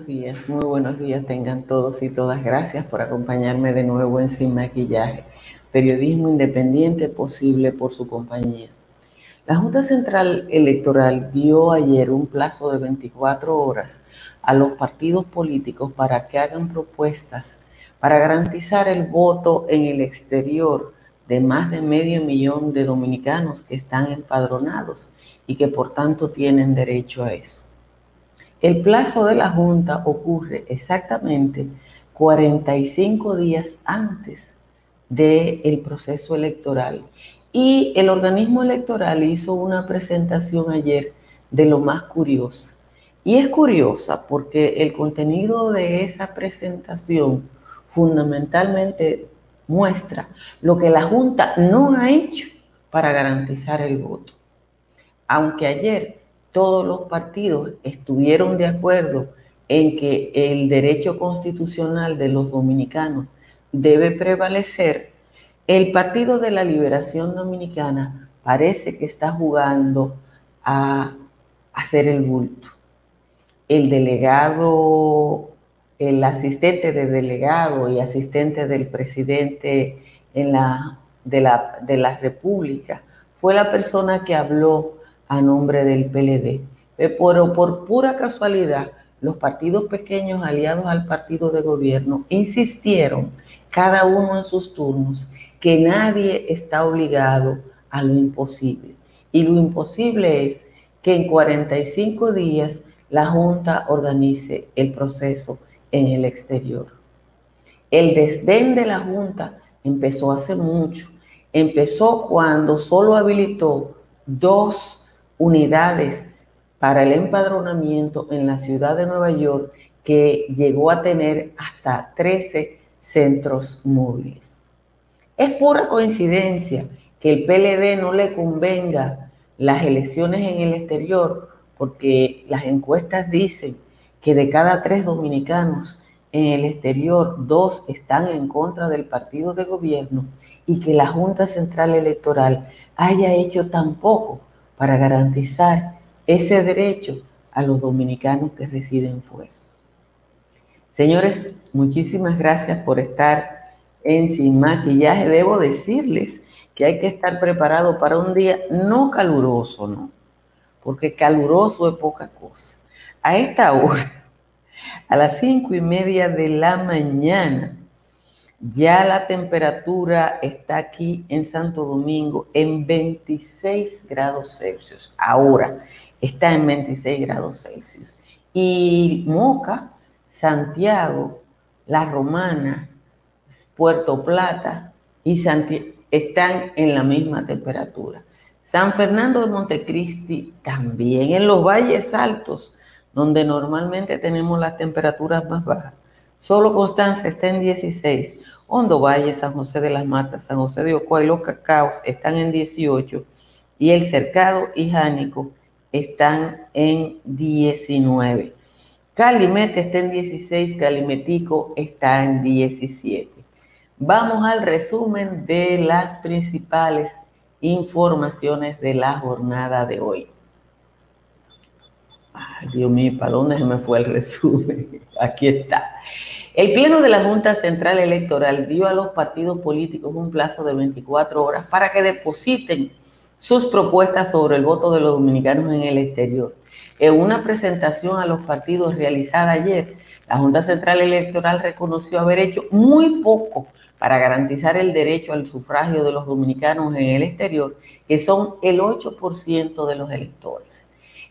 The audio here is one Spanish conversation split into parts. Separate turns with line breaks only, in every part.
buenos días, muy buenos días tengan todos y todas. Gracias por acompañarme de nuevo en Sin Maquillaje, periodismo independiente posible por su compañía. La Junta Central Electoral dio ayer un plazo de 24 horas a los partidos políticos para que hagan propuestas para garantizar el voto en el exterior de más de medio millón de dominicanos que están empadronados y que por tanto tienen derecho a eso. El plazo de la Junta ocurre exactamente 45 días antes del proceso electoral y el organismo electoral hizo una presentación ayer de lo más curiosa. Y es curiosa porque el contenido de esa presentación fundamentalmente muestra lo que la Junta no ha hecho para garantizar el voto. Aunque ayer todos los partidos estuvieron de acuerdo en que el derecho constitucional de los dominicanos debe prevalecer, el Partido de la Liberación Dominicana parece que está jugando a hacer el bulto. El delegado, el asistente de delegado y asistente del presidente en la, de, la, de la República fue la persona que habló a nombre del PLD. Pero por pura casualidad, los partidos pequeños aliados al partido de gobierno insistieron, cada uno en sus turnos, que nadie está obligado a lo imposible. Y lo imposible es que en 45 días la Junta organice el proceso en el exterior. El desdén de la Junta empezó hace mucho. Empezó cuando solo habilitó dos unidades para el empadronamiento en la ciudad de Nueva York que llegó a tener hasta 13 centros móviles. Es pura coincidencia que el PLD no le convenga las elecciones en el exterior porque las encuestas dicen que de cada tres dominicanos en el exterior, dos están en contra del partido de gobierno y que la Junta Central Electoral haya hecho tan poco para garantizar ese derecho a los dominicanos que residen fuera. Señores, muchísimas gracias por estar en Sin Maquillaje. Debo decirles que hay que estar preparado para un día no caluroso, ¿no? Porque caluroso es poca cosa. A esta hora, a las cinco y media de la mañana, ya la temperatura está aquí en Santo Domingo en 26 grados Celsius. Ahora está en 26 grados Celsius. Y Moca, Santiago, La Romana, Puerto Plata y Santiago están en la misma temperatura. San Fernando de Montecristi también en los valles altos, donde normalmente tenemos las temperaturas más bajas. Solo Constanza está en 16. Hondo Valle, San José de las Matas, San José de Ocoa y Los Cacaos están en 18 y El Cercado y Jánico están en 19. Calimete está en 16, Calimetico está en 17. Vamos al resumen de las principales informaciones de la jornada de hoy. Ay, Dios mío, ¿para dónde se me fue el resumen? Aquí está. El Pleno de la Junta Central Electoral dio a los partidos políticos un plazo de 24 horas para que depositen sus propuestas sobre el voto de los dominicanos en el exterior. En una presentación a los partidos realizada ayer, la Junta Central Electoral reconoció haber hecho muy poco para garantizar el derecho al sufragio de los dominicanos en el exterior, que son el 8% de los electores.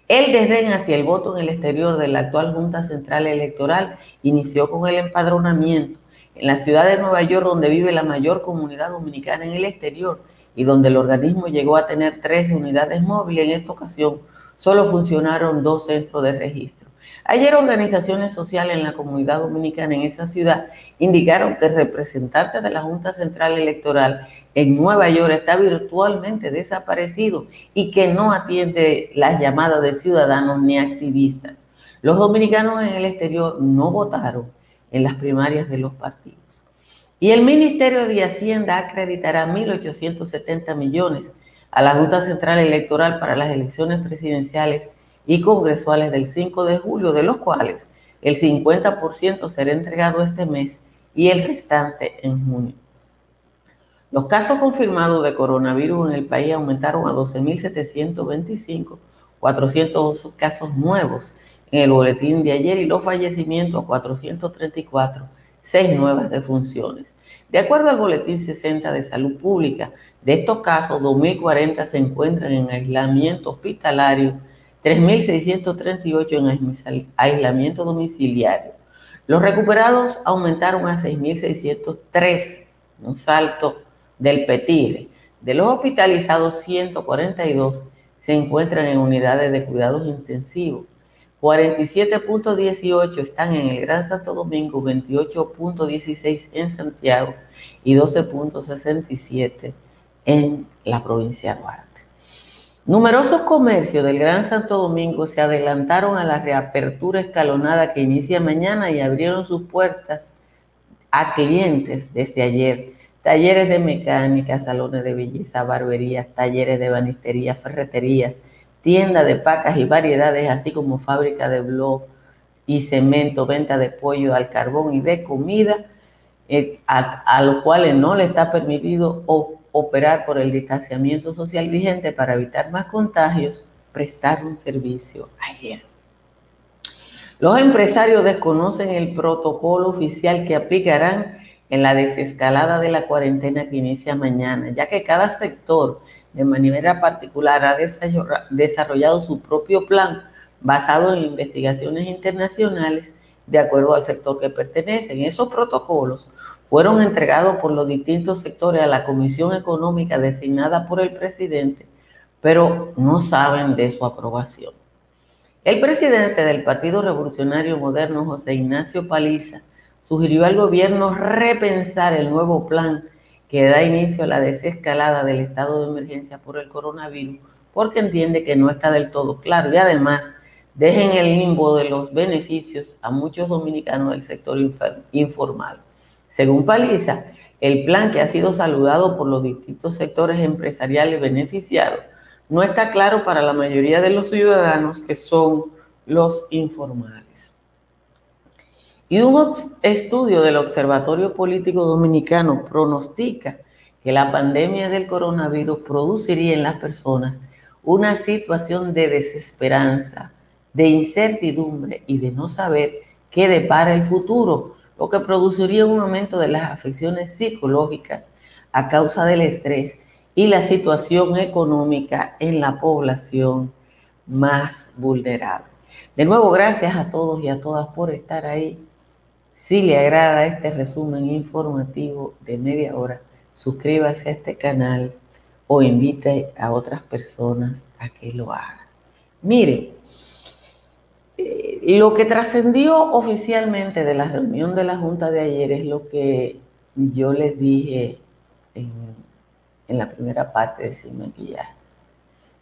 El desdén hacia el voto en el exterior de la actual Junta Central Electoral inició con el empadronamiento en la ciudad de Nueva York, donde vive la mayor comunidad dominicana en el exterior y donde el organismo llegó a tener 13 unidades móviles. En esta ocasión solo funcionaron dos centros de registro. Ayer organizaciones sociales en la comunidad dominicana en esa ciudad indicaron que el representante de la Junta Central Electoral en Nueva York está virtualmente desaparecido y que no atiende las llamadas de ciudadanos ni activistas. Los dominicanos en el exterior no votaron en las primarias de los partidos. Y el Ministerio de Hacienda acreditará 1.870 millones a la Junta Central Electoral para las elecciones presidenciales y congresuales del 5 de julio, de los cuales el 50% será entregado este mes y el restante en junio. Los casos confirmados de coronavirus en el país aumentaron a 12.725, 400 casos nuevos en el boletín de ayer y los fallecimientos a 434, 6 nuevas defunciones. De acuerdo al boletín 60 de salud pública, de estos casos, 2.040 se encuentran en aislamiento hospitalario, 3.638 en aislamiento domiciliario. Los recuperados aumentaron a 6.603, un salto del PETIRE. De los hospitalizados, 142 se encuentran en unidades de cuidados intensivos. 47.18 están en el Gran Santo Domingo, 28.16 en Santiago y 12.67 en la provincia de Duarte. Numerosos comercios del Gran Santo Domingo se adelantaron a la reapertura escalonada que inicia mañana y abrieron sus puertas a clientes desde ayer. Talleres de mecánica, salones de belleza, barberías, talleres de banistería, ferreterías, tienda de pacas y variedades, así como fábrica de blog y cemento, venta de pollo al carbón y de comida, eh, a, los cuales no le está permitido operar por el distanciamiento social vigente para evitar más contagios, prestar un servicio ayer. Los empresarios desconocen el protocolo oficial que aplicarán en la desescalada de la cuarentena que inicia mañana, ya que cada sector de manera particular ha desarrollado su propio plan basado en investigaciones internacionales de acuerdo al sector que pertenecen. Esos protocolos fueron entregados por los distintos sectores a la Comisión Económica designada por el presidente, pero no saben de su aprobación. El presidente del Partido Revolucionario Moderno, José Ignacio Paliza, sugirió al gobierno repensar el nuevo plan que da inicio a la desescalada del estado de emergencia por el coronavirus, porque entiende que no está del todo claro y además dejen el limbo de los beneficios a muchos dominicanos del sector informal. Según Paliza, el plan que ha sido saludado por los distintos sectores empresariales beneficiados no está claro para la mayoría de los ciudadanos que son los informales. Y un estudio del Observatorio Político Dominicano pronostica que la pandemia del coronavirus produciría en las personas una situación de desesperanza, de incertidumbre y de no saber qué depara el futuro, lo que produciría un aumento de las afecciones psicológicas a causa del estrés y la situación económica en la población más vulnerable. De nuevo, gracias a todos y a todas por estar ahí si le agrada este resumen informativo de media hora, suscríbase a este canal o invite a otras personas a que lo hagan. Mire, lo que trascendió oficialmente de la reunión de la Junta de ayer es lo que yo les dije en, la primera parte de Sin Maquillaje.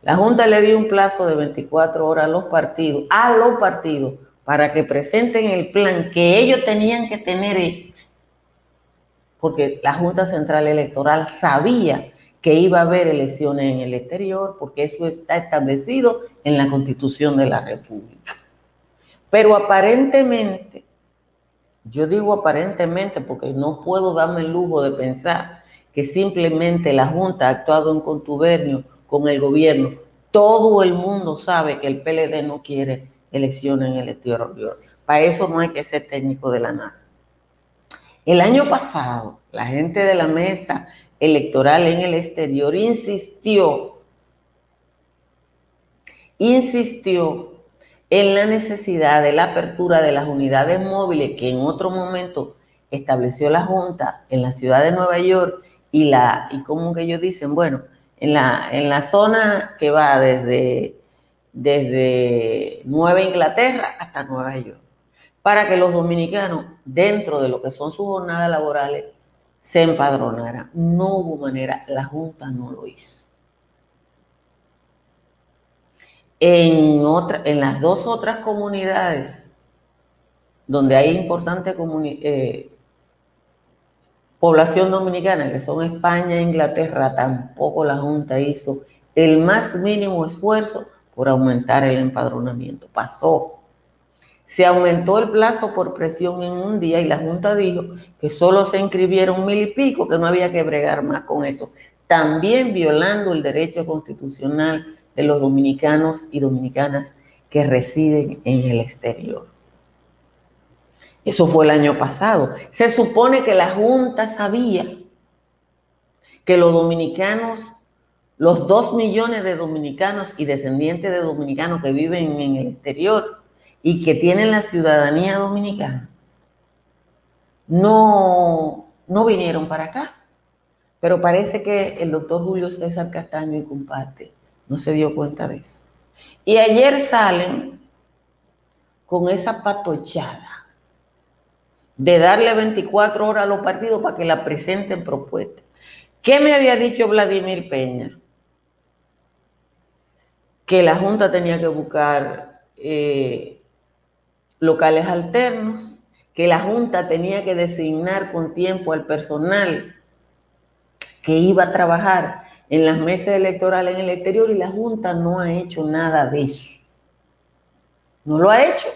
La Junta le dio un plazo de 24 horas a los partidos, a los partidos, para que presenten el plan que ellos tenían que tener ellos, porque la Junta Central Electoral sabía que iba a haber elecciones en el exterior, porque eso está establecido en la Constitución de la República. Pero aparentemente, yo digo aparentemente porque no puedo darme el lujo de pensar que simplemente la Junta ha actuado en contubernio con el gobierno. Todo el mundo sabe que el PLD no quiere elecciones en el exterior. Para eso no hay que ser técnico de la NASA. El año pasado, la gente de la mesa electoral en el exterior insistió, insistió en la necesidad de la apertura de las unidades móviles que en otro momento estableció la Junta en la ciudad de Nueva York y la, y como que ellos dicen, bueno, en la, en la zona que va desde desde Nueva Inglaterra hasta Nueva York, para que los dominicanos, dentro de lo que son sus jornadas laborales, se empadronaran. No hubo manera, la Junta no lo hizo. En, otra, en las dos otras comunidades donde hay importante eh, población dominicana, que son España e Inglaterra, tampoco la Junta hizo el más mínimo esfuerzo por aumentar el empadronamiento. Pasó. Se aumentó el plazo por presión en un día y la Junta dijo que solo se inscribieron mil y pico, que no había que bregar más con eso. También violando el derecho constitucional de los dominicanos y dominicanas que residen en el exterior. Eso fue el año pasado. Se supone que la Junta sabía que los dominicanos, los dos millones de dominicanos y descendientes de dominicanos que viven en el exterior y que tienen la ciudadanía dominicana, no, no vinieron para acá. Pero parece que el doctor Julio César Castaño y comparte no se dio cuenta de eso. Y ayer salen con esa patochada de darle 24 horas a los partidos para que la presenten propuesta. ¿Qué me había dicho Vladimir Peña? Que la Junta tenía que buscar eh, locales alternos, que la Junta tenía que designar con tiempo al personal que iba a trabajar en las mesas electorales en el exterior y la Junta no ha hecho nada de eso. No lo ha hecho.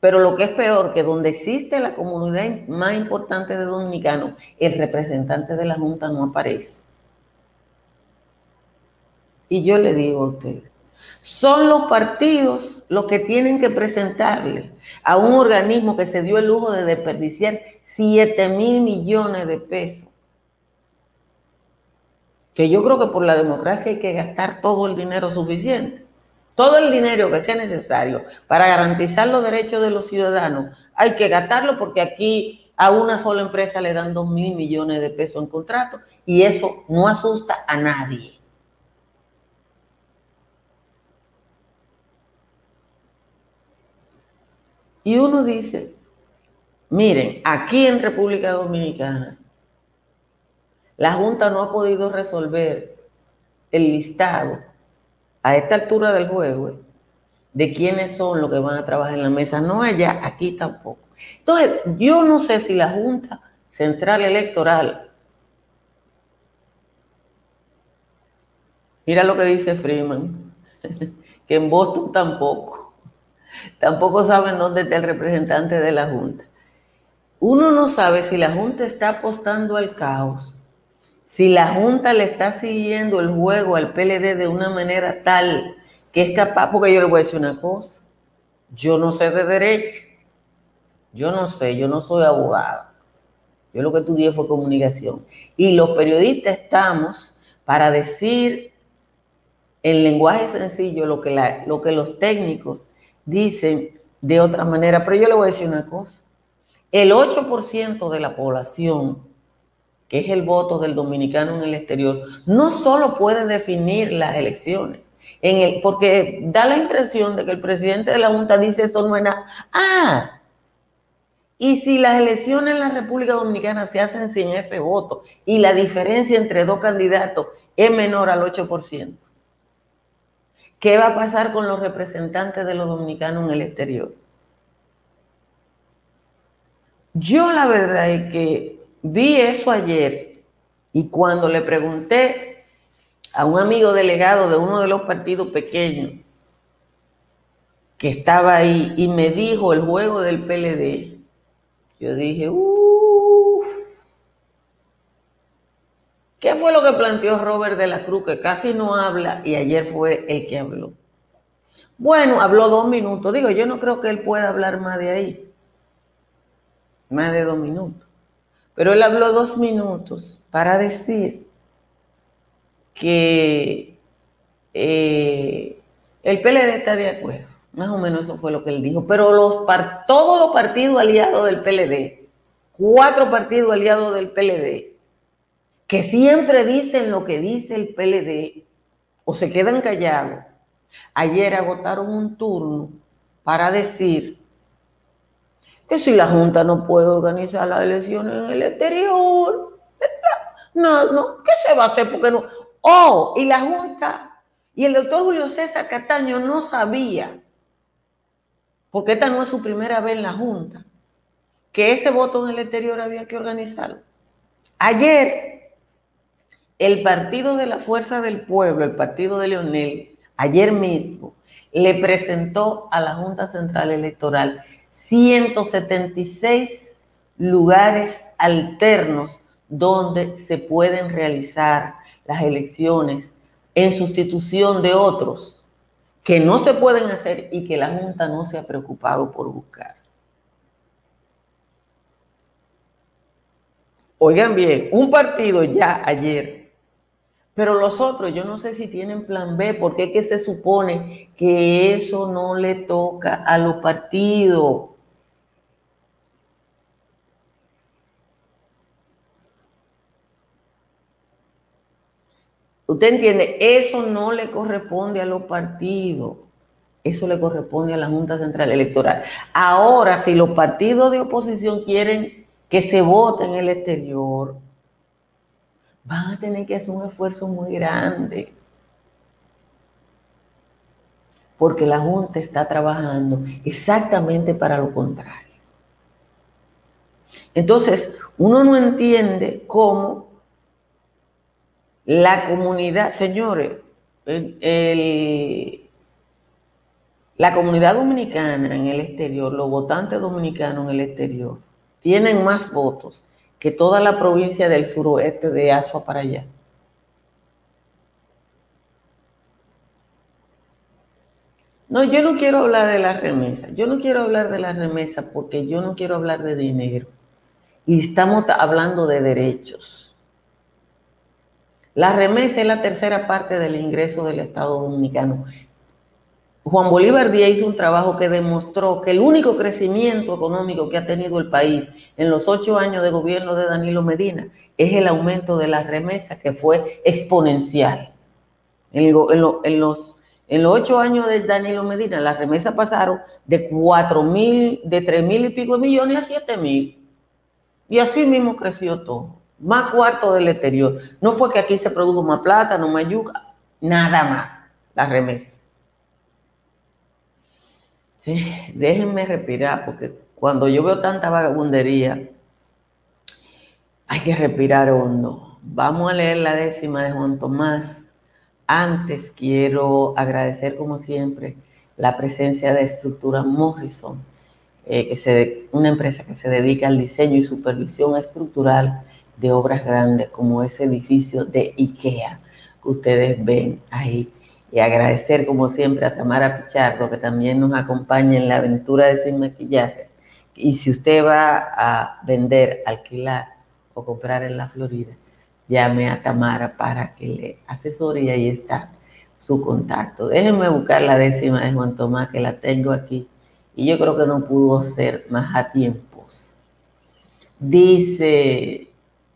Pero lo que es peor, que donde existe la comunidad más importante de dominicanos, el representante de la Junta no aparece. Y yo le digo a usted, son los partidos los que tienen que presentarle a un organismo que se dio el lujo de desperdiciar 7 mil millones de pesos. Que yo creo que por la democracia hay que gastar todo el dinero suficiente. Todo el dinero que sea necesario para garantizar los derechos de los ciudadanos, hay que gastarlo porque aquí a una sola empresa le dan dos mil millones de pesos en contrato y eso no asusta a nadie. Y uno dice, miren, aquí en República Dominicana, la Junta no ha podido resolver el listado a esta altura del juego de quiénes son los que van a trabajar en la mesa, no allá, aquí tampoco. Entonces, yo no sé si la Junta Central Electoral, mira lo que dice Freeman, que en Boston tampoco, tampoco saben dónde está el representante de la Junta. Uno no sabe si la Junta está apostando al caos si la Junta le está siguiendo el juego al PLD de una manera tal que es capaz, porque yo le voy a decir una cosa, yo no sé de derecho, yo no sé, yo no soy abogado, yo lo que estudié fue comunicación. Y los periodistas estamos para decir en lenguaje sencillo lo que, lo que los técnicos dicen de otra manera, pero yo le voy a decir una cosa, el 8% de la población que es el voto del dominicano en el exterior, no solo puede definir las elecciones, porque da la impresión de que el presidente de la Junta dice eso no es nada. Ah, y si las elecciones en la República Dominicana se hacen sin ese voto y la diferencia entre dos candidatos es menor al 8%, ¿qué va a pasar con los representantes de los dominicanos en el exterior? Yo la verdad es que Vi eso ayer y cuando le pregunté a un amigo delegado de uno de los partidos pequeños que estaba ahí y me dijo el juego del PLD, yo dije, uff, ¿qué fue lo que planteó Robert de la Cruz, que casi no habla y ayer fue el que habló? Bueno, habló dos minutos. Digo, yo no creo que él pueda hablar más de ahí. Más de dos minutos. Pero él habló dos minutos para decir que eh, el PLD está de acuerdo. Más o menos eso fue lo que él dijo. Pero todos los partidos aliados del PLD, cuatro partidos aliados del PLD, que siempre dicen lo que dice el PLD o se quedan callados, ayer agotaron un turno para decir que si la Junta no puede organizar las elecciones en el exterior, no, no, ¿qué se va a hacer? Porque no. Oh, y la Junta, y el doctor Julio César Cataño no sabía, porque esta no es su primera vez en la Junta, que ese voto en el exterior había que organizarlo. Ayer, el Partido de la Fuerza del Pueblo, el Partido de Leonel, ayer mismo, le presentó a la Junta Central Electoral 176 lugares alternos donde se pueden realizar las elecciones en sustitución de otros que no se pueden hacer y que la Junta no se ha preocupado por buscar. Oigan bien, un partido ya ayer, pero los otros yo no sé si tienen plan B, porque es que se supone que eso no le toca a los partidos. Usted entiende, eso no le corresponde a los partidos, eso le corresponde a la Junta Central Electoral. Ahora, si los partidos de oposición quieren que se vote en el exterior, van a tener que hacer un esfuerzo muy grande. Porque la Junta está trabajando exactamente para lo contrario. Entonces, uno no entiende cómo la comunidad, señores, la comunidad dominicana en el exterior, los votantes dominicanos en el exterior, tienen más votos que toda la provincia del suroeste de Asua para allá. No, yo no quiero hablar de la remesa. Yo no quiero hablar de la remesa porque yo no quiero hablar de dinero. Y estamos hablando de derechos. La remesa es la tercera parte del ingreso del Estado Dominicano. Juan Bolívar Díaz hizo un trabajo que demostró que el único crecimiento económico que ha tenido el país en los ocho años de gobierno de Danilo Medina es el aumento de las remesas, que fue exponencial. En, los, en los ocho años de Danilo Medina, las remesas pasaron de cuatro mil, de tres mil y pico millones a siete mil. Y así mismo creció todo más cuarto del exterior. No fue que aquí se produjo más plátano, más yuca, nada más, la remesa. Sí, déjenme respirar, porque cuando yo veo tanta vagabundería, hay que respirar hondo. Vamos a leer la décima de Juan Tomás. Antes quiero agradecer, como siempre, la presencia de Estructura Morrison, eh, que se, una empresa que se dedica al diseño y supervisión estructural de obras grandes como ese edificio de IKEA que ustedes ven ahí. Y agradecer como siempre a Tamara Pichardo que también nos acompaña en la aventura de Sin Maquillaje. Y si usted va a vender, alquilar o comprar en la Florida, llame a Tamara para que le asesore y ahí está su contacto. Déjenme buscar la décima de Juan Tomás que la tengo aquí y yo creo que no pudo ser más a tiempos. Dice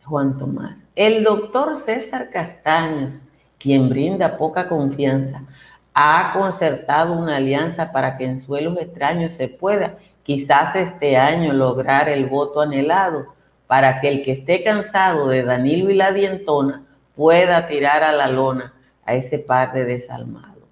Juan Tomás. El doctor César Castaños, quien brinda poca confianza, ha concertado una alianza para que en suelos extraños se pueda, quizás este año, lograr el voto anhelado, para que el que esté cansado de Danilo y la dientona pueda tirar a la lona a ese par de desalmados.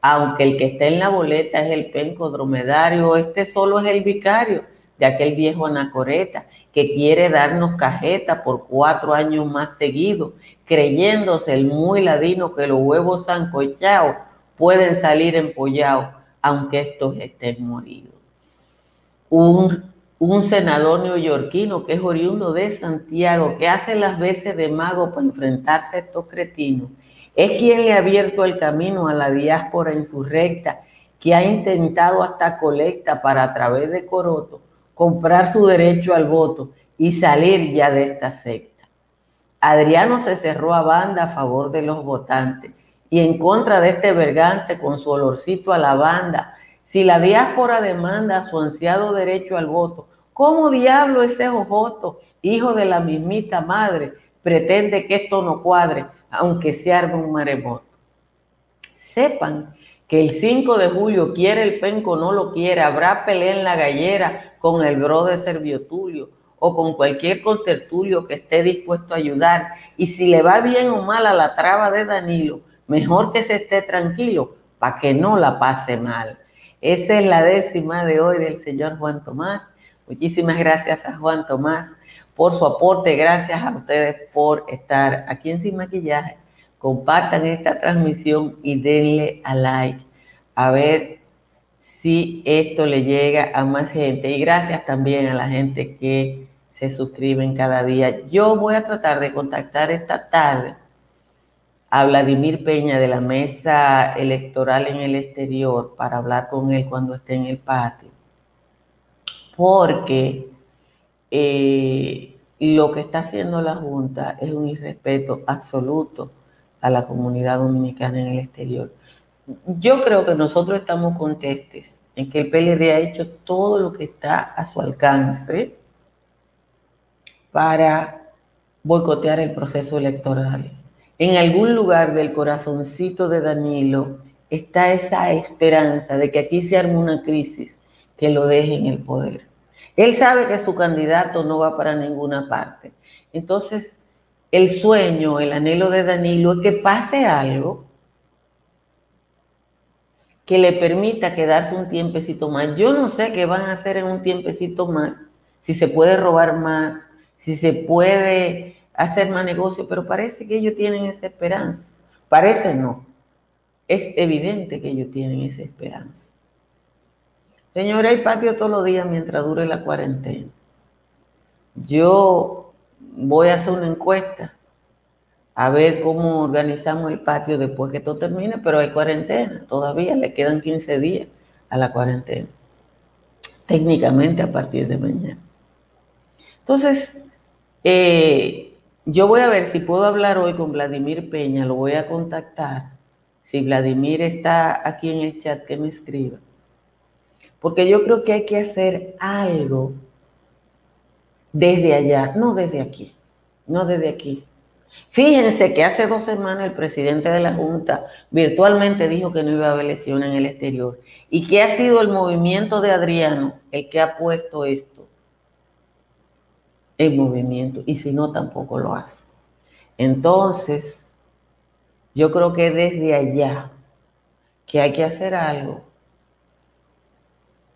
Aunque el que esté en la boleta es el penco dromedario, este solo es el vicario de aquel viejo anacoreta que quiere darnos cajeta por cuatro años más seguidos, creyéndose el muy ladino que los huevos sancochados pueden salir empollados, aunque estos estén moridos. Un, un senador neoyorquino que es oriundo de Santiago, que hace las veces de mago para enfrentarse a estos cretinos, es quien le ha abierto el camino a la diáspora insurrecta, que ha intentado hasta colecta para través de Coroto comprar su derecho al voto y salir ya de esta secta. Adriano se cerró a banda a favor de los votantes y en contra de este vergante con su olorcito a la banda. Si la diáspora demanda su ansiado derecho al voto, ¿cómo diablo ese voto, hijo de la mismita madre, pretende que esto no cuadre, aunque se arme un maremoto? Sepan que el 5 de julio quiere el penco no lo quiere, habrá pelea en la gallera con el bro de Servio Tulio o con cualquier contertulio que esté dispuesto a ayudar. Y si le va bien o mal a la traba de Danilo, mejor que se esté tranquilo para que no la pase mal. Esa es la décima de hoy del señor Juan Tomás. Muchísimas gracias a Juan Tomás por su aporte. Gracias a ustedes por estar aquí en Sin Maquillaje compartan esta transmisión y denle a like a ver si esto le llega a más gente. Y gracias también a la gente que se suscriben cada día. Yo voy a tratar de contactar esta tarde a Vladimir Peña de la mesa electoral en el exterior para hablar con él cuando esté en el patio. Porque eh, lo que está haciendo la Junta es un irrespeto absoluto a la comunidad dominicana en el exterior. Yo creo que nosotros estamos contestes en que el PLD ha hecho todo lo que está a su alcance para boicotear el proceso electoral. En algún lugar del corazoncito de Danilo está esa esperanza de que aquí se arme una crisis que lo deje en el poder. Él sabe que su candidato no va para ninguna parte. Entonces, el sueño, el anhelo de Danilo es que pase algo que le permita quedarse un tiempecito más. Yo no sé qué van a hacer en un tiempecito más, si se puede robar más, si se puede hacer más negocio, pero parece que ellos tienen esa esperanza. Parece no. Es evidente que ellos tienen esa esperanza. Señora, hay patio todos los días mientras dure la cuarentena. Yo voy a hacer una encuesta a ver cómo organizamos el patio después que todo termine, pero hay cuarentena, todavía le quedan 15 días a la cuarentena, técnicamente a partir de mañana. Entonces, eh, yo voy a ver si puedo hablar hoy con Vladimir Peña, lo voy a contactar. Si Vladimir está aquí en el chat, que me escriba. Porque yo creo que hay que hacer algo desde allá, no desde aquí, no desde aquí. Fíjense que hace dos semanas el presidente de la Junta virtualmente dijo que no iba a haber elección en el exterior y que ha sido el movimiento de Adriano el que ha puesto esto en movimiento y si no, tampoco lo hace. Entonces, yo creo que desde allá que hay que hacer algo,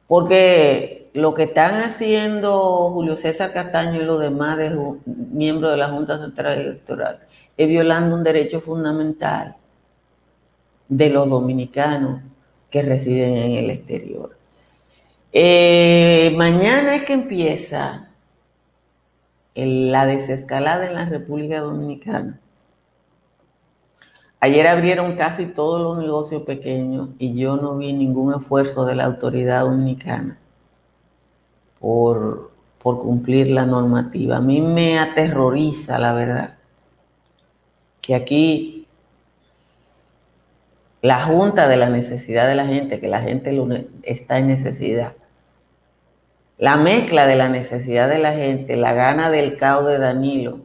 porque lo que están haciendo Julio César Castaño y los demás miembros de la Junta Central Electoral es violando un derecho fundamental de los dominicanos que residen en el exterior. Eh, mañana es que empieza la desescalada en la República Dominicana. Ayer abrieron casi todos los negocios pequeños y yo no vi ningún esfuerzo de la autoridad dominicana por, por cumplir la normativa. A mí me aterroriza, la verdad, que aquí la junta de la necesidad de la gente, que la gente está en necesidad, la mezcla de la necesidad de la gente, la gana del caos de Danilo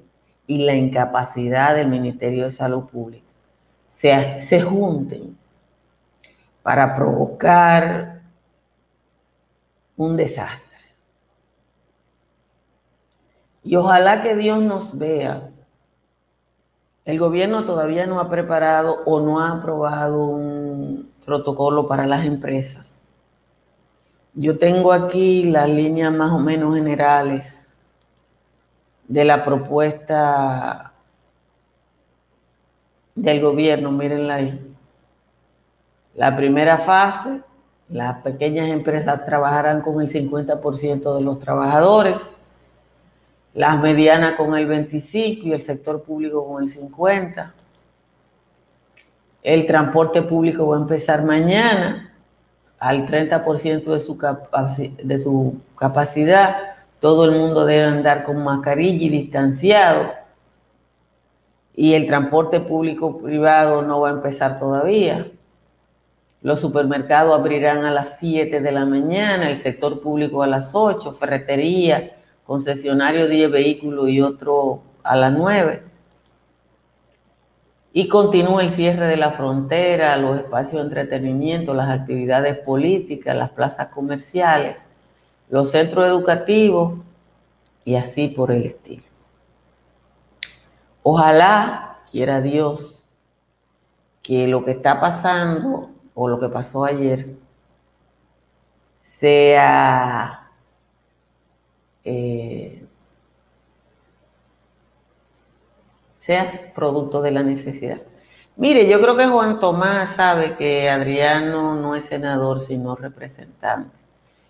y la incapacidad del Ministerio de Salud Pública se, se junten para provocar un desastre. Y ojalá que Dios nos vea. El gobierno todavía no ha preparado o no ha aprobado un protocolo para las empresas yo tengo aquí las líneas más o menos generales de la propuesta del gobierno, mírenla ahí. La primera fase, las pequeñas empresas trabajarán con el 50% de los trabajadores, las medianas con el 25% y el sector público con el 50%. El transporte público va a empezar mañana al 30% de su, de su capacidad, todo el mundo debe andar con mascarilla y distanciado. Y el transporte público privado no va a empezar todavía. Los supermercados abrirán a las 7 de la mañana, el sector público a las 8, ferretería, concesionario 10 vehículos y otro a las 9 y continúa el cierre de la frontera, los espacios de entretenimiento, las actividades políticas, las plazas comerciales, los centros educativos y así por el estilo. Ojalá quiera Dios que lo que está pasando o lo que pasó ayer sea eh, seas producto de la necesidad. Mire, yo creo que Juan Tomás sabe que Adriano no es senador, sino representante.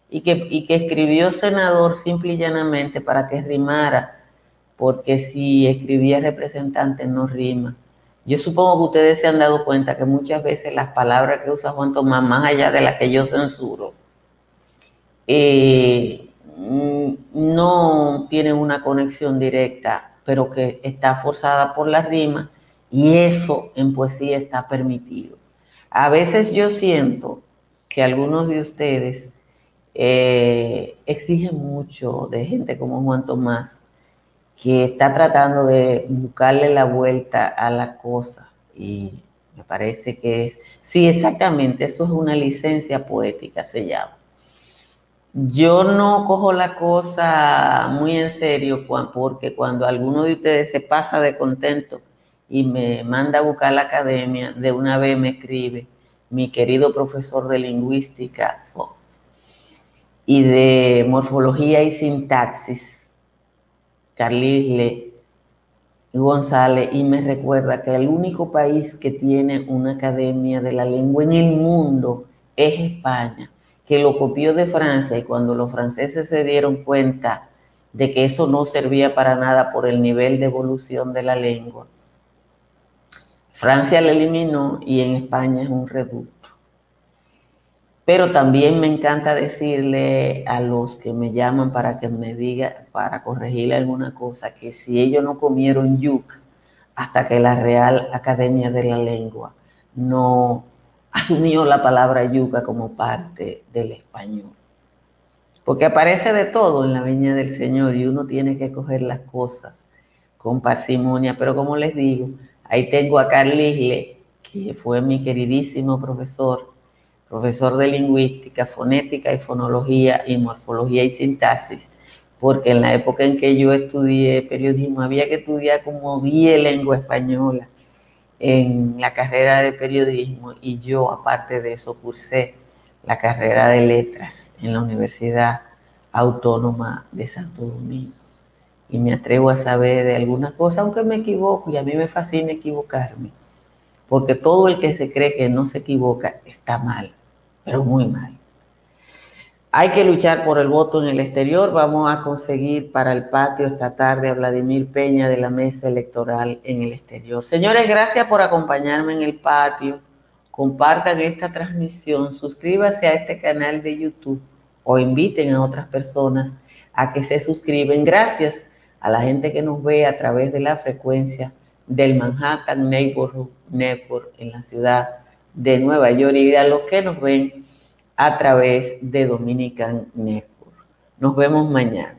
Y que, y que escribió senador simple y llanamente para que rimara, porque si escribía representante no rima. Yo supongo que ustedes se han dado cuenta que muchas veces las palabras que usa Juan Tomás, más allá de las que yo censuro, eh, no tienen una conexión directa, pero que está forzada por la rima y eso en poesía está permitido. A veces yo siento que algunos de ustedes eh, exigen mucho de gente como Juan Tomás, que está tratando de buscarle la vuelta a la cosa. Y me parece que es, sí, exactamente, eso es una licencia poética, se llama. Yo no cojo la cosa muy en serio porque cuando alguno de ustedes se pasa de contento y me manda a buscar la academia, de una vez me escribe mi querido profesor de lingüística y de morfología y sintaxis, Carlisle González, y me recuerda que el único país que tiene una academia de la lengua en el mundo es España, que lo copió de Francia y cuando los franceses se dieron cuenta de que eso no servía para nada por el nivel de evolución de la lengua, Francia la eliminó y en España es un reducto. Pero también me encanta decirle a los que me llaman para que me diga, para corregirle alguna cosa, que si ellos no comieron yuca hasta que la Real Academia de la Lengua no asumió la palabra yuca como parte del español. Porque aparece de todo en la viña del Señor y uno tiene que coger las cosas con parsimonia. Pero como les digo, Ahí tengo a Carlisle, que fue mi queridísimo profesor, profesor de lingüística, fonética y fonología y morfología y sintaxis, porque en la época en que yo estudié periodismo había que estudiar como 10 lengua española en la carrera de periodismo y yo aparte de eso cursé la carrera de letras en la Universidad Autónoma de Santo Domingo y me atrevo a saber de algunas cosas, aunque me equivoco y a mí me fascina equivocarme, porque todo el que se cree que no se equivoca está mal, pero muy mal. Hay que luchar por el voto en el exterior. Vamos a conseguir para el patio esta tarde a Vladimir Peña de la mesa electoral en el exterior. Señores, gracias por acompañarme en el patio. Compartan esta transmisión, suscríbase a este canal de YouTube o inviten a otras personas a que se suscriben. Gracias a la gente que nos ve a través de la frecuencia del Manhattan Neighborhood Network en la ciudad de Nueva York y a los que nos ven a través de Dominican Network. Nos vemos mañana.